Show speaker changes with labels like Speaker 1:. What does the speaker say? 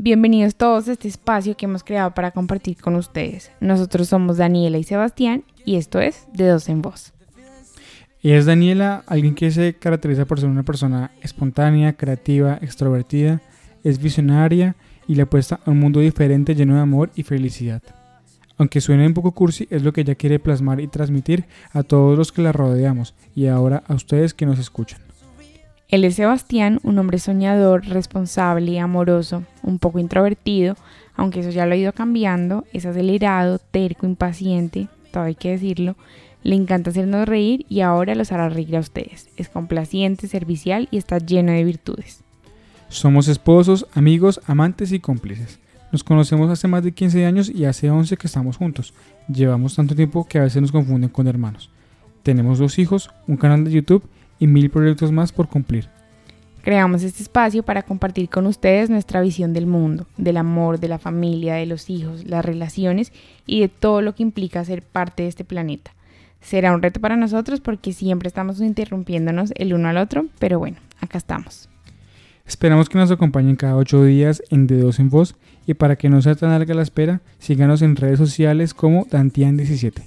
Speaker 1: Bienvenidos todos a este espacio que hemos creado para compartir con ustedes. Nosotros somos Daniela y Sebastián y esto es De Dos en Voz.
Speaker 2: Es Daniela, alguien que se caracteriza por ser una persona espontánea, creativa, extrovertida, es visionaria y le apuesta a un mundo diferente lleno de amor y felicidad. Aunque suene un poco cursi, es lo que ella quiere plasmar y transmitir a todos los que la rodeamos y ahora a ustedes que nos escuchan.
Speaker 1: Él es Sebastián, un hombre soñador, responsable, y amoroso, un poco introvertido, aunque eso ya lo ha ido cambiando, es acelerado, terco, impaciente, todo hay que decirlo, le encanta hacernos reír y ahora los hará reír a ustedes. Es complaciente, servicial y está lleno de virtudes.
Speaker 2: Somos esposos, amigos, amantes y cómplices. Nos conocemos hace más de 15 años y hace 11 que estamos juntos. Llevamos tanto tiempo que a veces nos confunden con hermanos. Tenemos dos hijos, un canal de YouTube y mil proyectos más por cumplir.
Speaker 1: Creamos este espacio para compartir con ustedes nuestra visión del mundo, del amor, de la familia, de los hijos, las relaciones y de todo lo que implica ser parte de este planeta. Será un reto para nosotros porque siempre estamos interrumpiéndonos el uno al otro, pero bueno, acá estamos.
Speaker 2: Esperamos que nos acompañen cada ocho días en De Dos en Voz y para que no sea tan larga la espera, síganos en redes sociales como Dantian17.